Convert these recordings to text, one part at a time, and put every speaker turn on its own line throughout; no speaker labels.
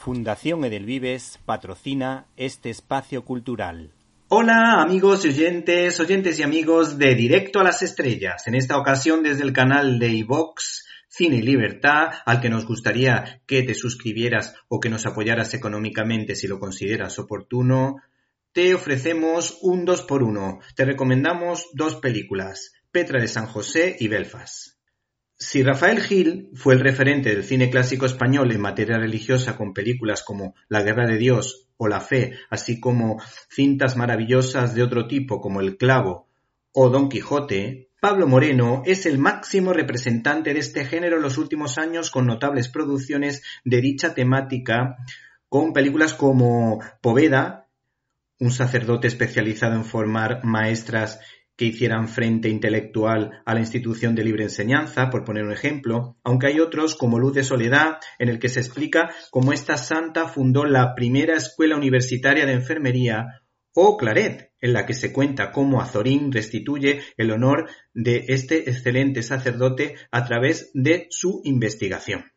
Fundación Edelvives patrocina este espacio cultural.
Hola amigos y oyentes, oyentes y amigos de Directo a las Estrellas. En esta ocasión desde el canal de iVox Cine y Libertad, al que nos gustaría que te suscribieras o que nos apoyaras económicamente si lo consideras oportuno, te ofrecemos un 2 por 1 Te recomendamos dos películas, Petra de San José y Belfast. Si Rafael Gil fue el referente del cine clásico español en materia religiosa con películas como La Guerra de Dios o La Fe, así como cintas maravillosas de otro tipo como El Clavo o Don Quijote, Pablo Moreno es el máximo representante de este género en los últimos años con notables producciones de dicha temática con películas como Poveda, un sacerdote especializado en formar maestras que hicieran frente intelectual a la institución de libre enseñanza, por poner un ejemplo, aunque hay otros como Luz de Soledad, en el que se explica cómo esta santa fundó la primera escuela universitaria de enfermería, o Claret, en la que se cuenta cómo Azorín restituye el honor de este excelente sacerdote a través de su investigación.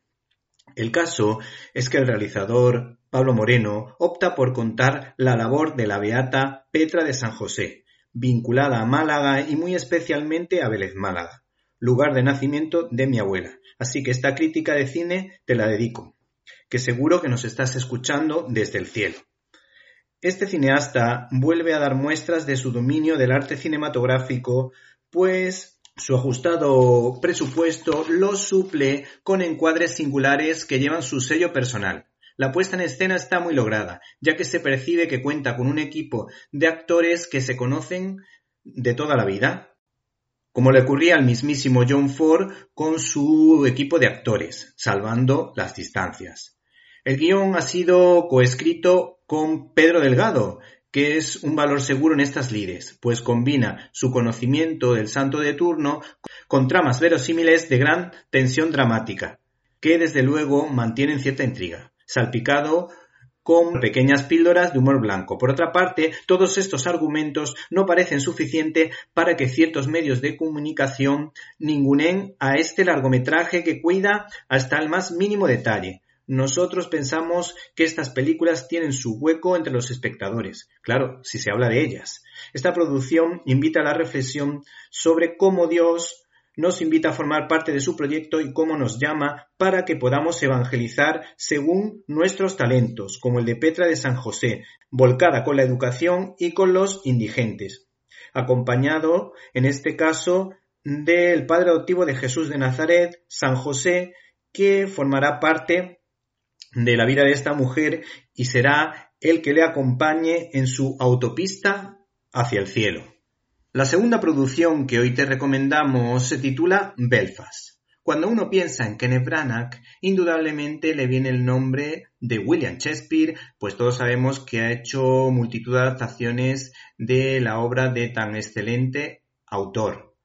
El caso es que el realizador Pablo Moreno opta por contar la labor de la beata Petra de San José, vinculada a Málaga y muy especialmente a Vélez Málaga, lugar de nacimiento de mi abuela. Así que esta crítica de cine te la dedico, que seguro que nos estás escuchando desde el cielo. Este cineasta vuelve a dar muestras de su dominio del arte cinematográfico, pues su ajustado presupuesto lo suple con encuadres singulares que llevan su sello personal. La puesta en escena está muy lograda, ya que se percibe que cuenta con un equipo de actores que se conocen de toda la vida, como le ocurría al mismísimo John Ford con su equipo de actores, salvando las distancias. El guion ha sido coescrito con Pedro Delgado, que es un valor seguro en estas lides, pues combina su conocimiento del santo de turno con tramas verosímiles de gran tensión dramática, que desde luego mantienen cierta intriga salpicado con pequeñas píldoras de humor blanco. Por otra parte, todos estos argumentos no parecen suficientes para que ciertos medios de comunicación ningunen a este largometraje que cuida hasta el más mínimo detalle. Nosotros pensamos que estas películas tienen su hueco entre los espectadores, claro, si se habla de ellas. Esta producción invita a la reflexión sobre cómo Dios nos invita a formar parte de su proyecto y cómo nos llama para que podamos evangelizar según nuestros talentos, como el de Petra de San José, volcada con la educación y con los indigentes, acompañado, en este caso, del padre adoptivo de Jesús de Nazaret, San José, que formará parte de la vida de esta mujer y será el que le acompañe en su autopista hacia el cielo. La segunda producción que hoy te recomendamos se titula Belfast. Cuando uno piensa en Kenneth Branagh, indudablemente le viene el nombre de William Shakespeare, pues todos sabemos que ha hecho multitud de adaptaciones de la obra de tan excelente autor.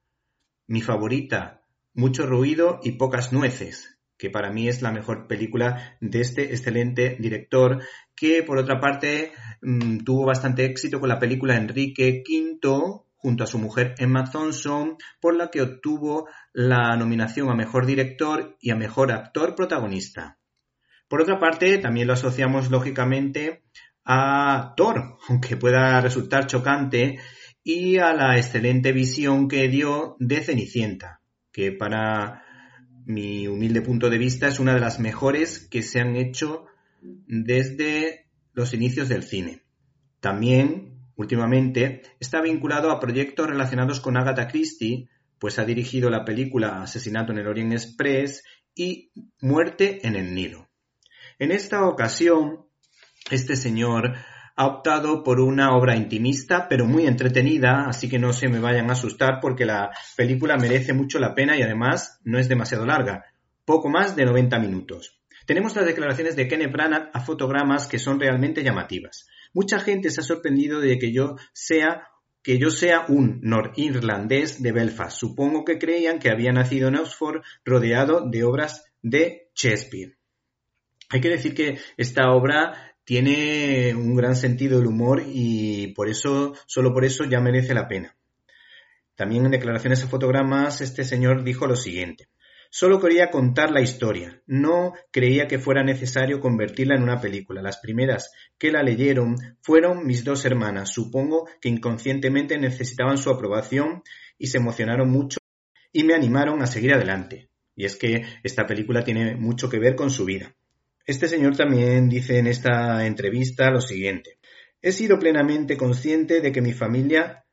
Mi favorita, Mucho ruido y pocas nueces, que para mí es la mejor película de este excelente director, que por otra parte mm, tuvo bastante éxito con la película Enrique V, junto a su mujer Emma Thompson, por la que obtuvo la nominación a Mejor Director y a Mejor Actor Protagonista. Por otra parte, también lo asociamos lógicamente a Thor, aunque pueda resultar chocante, y a la excelente visión que dio de Cenicienta, que para mi humilde punto de vista es una de las mejores que se han hecho desde los inicios del cine. También Últimamente está vinculado a proyectos relacionados con Agatha Christie, pues ha dirigido la película Asesinato en el Orient Express y Muerte en el Nilo. En esta ocasión, este señor ha optado por una obra intimista, pero muy entretenida, así que no se me vayan a asustar porque la película merece mucho la pena y además no es demasiado larga, poco más de 90 minutos. Tenemos las declaraciones de Kenneth Branagh a fotogramas que son realmente llamativas. Mucha gente se ha sorprendido de que yo sea que yo sea un norirlandés de Belfast. Supongo que creían que había nacido en Oxford rodeado de obras de Shakespeare. Hay que decir que esta obra tiene un gran sentido del humor y por eso, solo por eso ya merece la pena. También en declaraciones a fotogramas este señor dijo lo siguiente. Solo quería contar la historia. No creía que fuera necesario convertirla en una película. Las primeras que la leyeron fueron mis dos hermanas. Supongo que inconscientemente necesitaban su aprobación y se emocionaron mucho y me animaron a seguir adelante. Y es que esta película tiene mucho que ver con su vida. Este señor también dice en esta entrevista lo siguiente. He sido plenamente consciente de que mi familia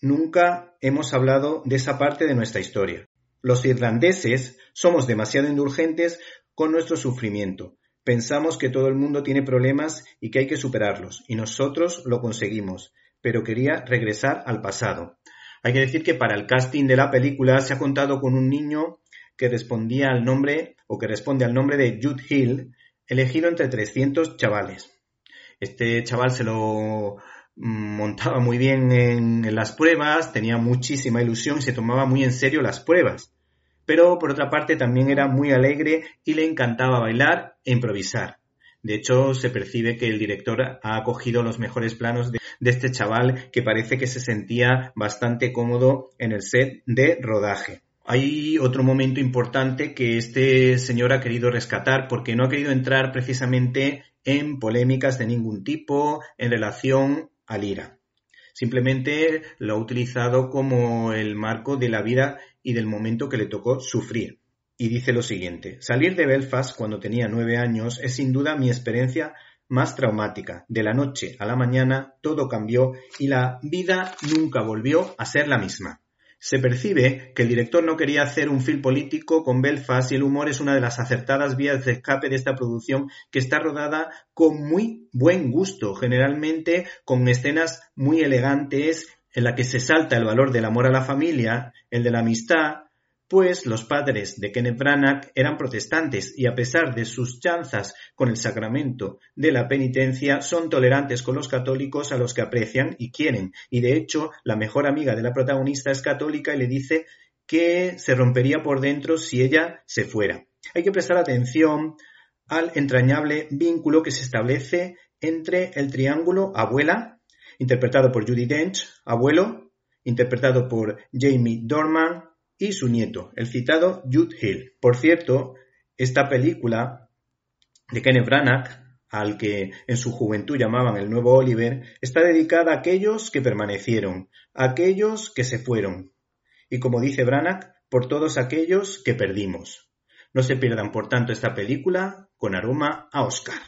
nunca hemos hablado de esa parte de nuestra historia. Los irlandeses somos demasiado indulgentes con nuestro sufrimiento. Pensamos que todo el mundo tiene problemas y que hay que superarlos, y nosotros lo conseguimos, pero quería regresar al pasado. Hay que decir que para el casting de la película se ha contado con un niño que respondía al nombre o que responde al nombre de Jude Hill, elegido entre 300 chavales. Este chaval se lo montaba muy bien en, las pruebas, tenía muchísima ilusión y se tomaba muy en serio las pruebas. Pero por otra parte también era muy alegre y le encantaba bailar e improvisar. De hecho, se percibe que el director ha acogido los mejores planos de, este chaval que parece que se sentía bastante cómodo en el set de rodaje. Hay otro momento importante que este señor ha querido rescatar porque no ha querido entrar precisamente en polémicas de ningún tipo en relación al IRA. Simplemente lo ha utilizado como el marco de la vida y del momento que le tocó sufrir. Y dice lo siguiente, salir de Belfast cuando tenía nueve años es sin duda mi experiencia más traumática. De la noche a la mañana todo cambió y la vida nunca volvió a ser la misma. Se percibe que el director no quería hacer un film político con Belfast y el humor es una de las acertadas vías de escape de esta producción que está rodada con muy buen gusto, generalmente con escenas muy elegantes en la que se salta el valor del amor a la familia, el de la amistad, pues los padres de Kenneth Branagh eran protestantes y a pesar de sus chanzas con el sacramento de la penitencia, son tolerantes con los católicos a los que aprecian y quieren. Y de hecho, la mejor amiga de la protagonista es católica y le dice que se rompería por dentro si ella se fuera. Hay que prestar atención al entrañable vínculo que se establece entre el triángulo abuela, interpretado por Judy Dench, abuelo, interpretado por Jamie Dorman, y su nieto, el citado Jude Hill. Por cierto, esta película de Kenneth Branagh, al que en su juventud llamaban el nuevo Oliver, está dedicada a aquellos que permanecieron, a aquellos que se fueron, y como dice Branagh, por todos aquellos que perdimos. No se pierdan, por tanto, esta película con aroma a Oscar.